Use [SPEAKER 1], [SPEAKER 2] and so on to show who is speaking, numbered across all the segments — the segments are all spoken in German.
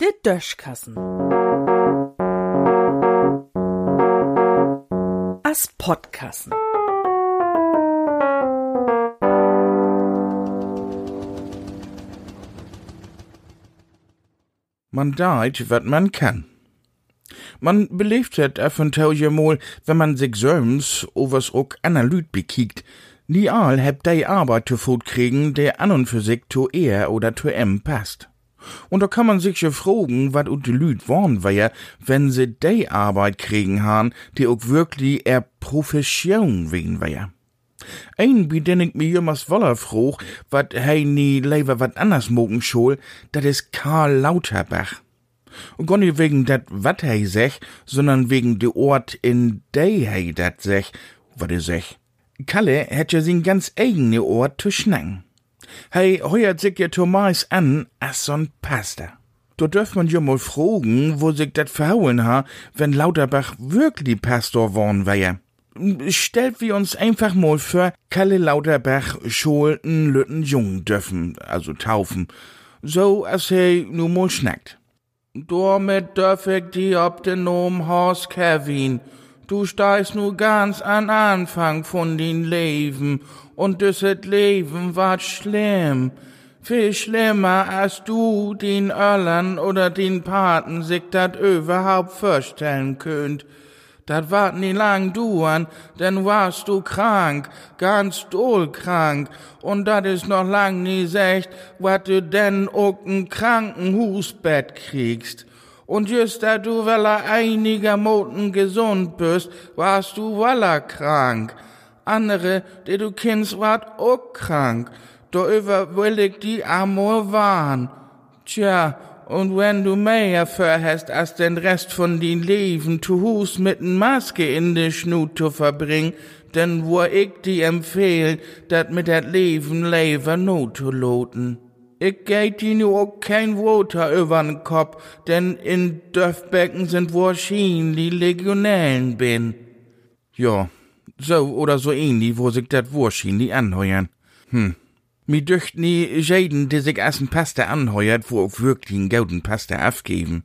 [SPEAKER 1] Der Döschkassen. As Podkassen.
[SPEAKER 2] Man deit, wat man kann. Man beleeft het eventuell mal, wenn man sich söms overs ook analyt bekiekt. Nie all heb dei Arbeit zu Fut kriegen, der an und für sich zu er oder zu em passt. Und da kann man sich ja fragen, wat ut die Lüd worn wär, wenn se dei Arbeit kriegen han, die ook wirklich er Profession wen wär. Ein, bi ich mir jemals woller froh, wat hei nie lever wat anders mogen schol, dat is Karl Lauterbach. Und gar nicht wegen dat wat hei sech, sondern wegen de Ort in dei hei dat sech, wat er sech. Kalle hätt ja sin ganz eigene Ort zu schnacken. Hei heuert sich ja Thomas an, as so'n Pasta. Da dürft man ja mal fragen, wo sich dat verhauen ha, wenn Lauterbach wirklich Pastor worn wär stellt wir uns einfach mal vor, Kalle Lauterbach Scholten Lütten Jung dürfen, also taufen, so als er nu mal schnackt. Damit dürf ich die ob den Nom Haus Kevin. Du steigst nu ganz an Anfang von din Leben und düsset Leben wat schlimm. Viel schlimmer als du den Öllern oder den Paten sich dat überhaupt vorstellen könnt. Dat wart nie lang duan, denn warst du krank, ganz doll krank, und dat is noch lang nie secht, wat du denn ook n Krankenhusbett kriegst. Und just da du weller einiger Moten gesund bist, warst du weller krank. Andere, die du kennst, wart ook krank. Da überwillig die Amor waren. Tja, und wenn du mehr vorhast, als den Rest von din Leben zu Hus mit n Maske in de Schnut zu verbringen, denn wo ich die empfehlen, dat mit dat Leben lever not zu loten. Ich die nu auch kein Water übern Kopf, denn in Dörfbecken sind wahrscheinlich Legionellen bin. Ja, so oder so ähnlich, wo sich dat wahrscheinlich anheuern. Hm. Mi dücht nie jeden, die sich essen Pasta anheuert, wo auch wirklich einen guten Pasta abgeben.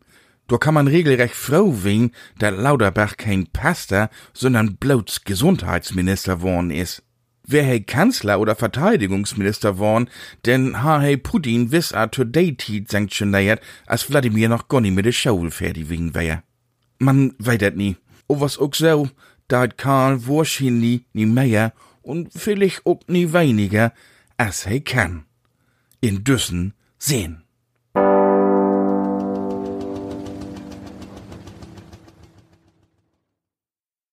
[SPEAKER 2] Da kann man regelrecht froh wehen, dat Lauterbach kein Pasta, sondern bloß Gesundheitsminister worn is. Wer hey Kanzler oder Verteidigungsminister worn, denn ha hey Putin wiss a today tit sanktioniert, als Wladimir noch gar nie mit de Schau fertig wegen wär. Man weidet nie. O was ook so, da hat Karl wahrscheinlich nie mehr und vielleicht auch nie weniger, as he kann. In Düssen sehen.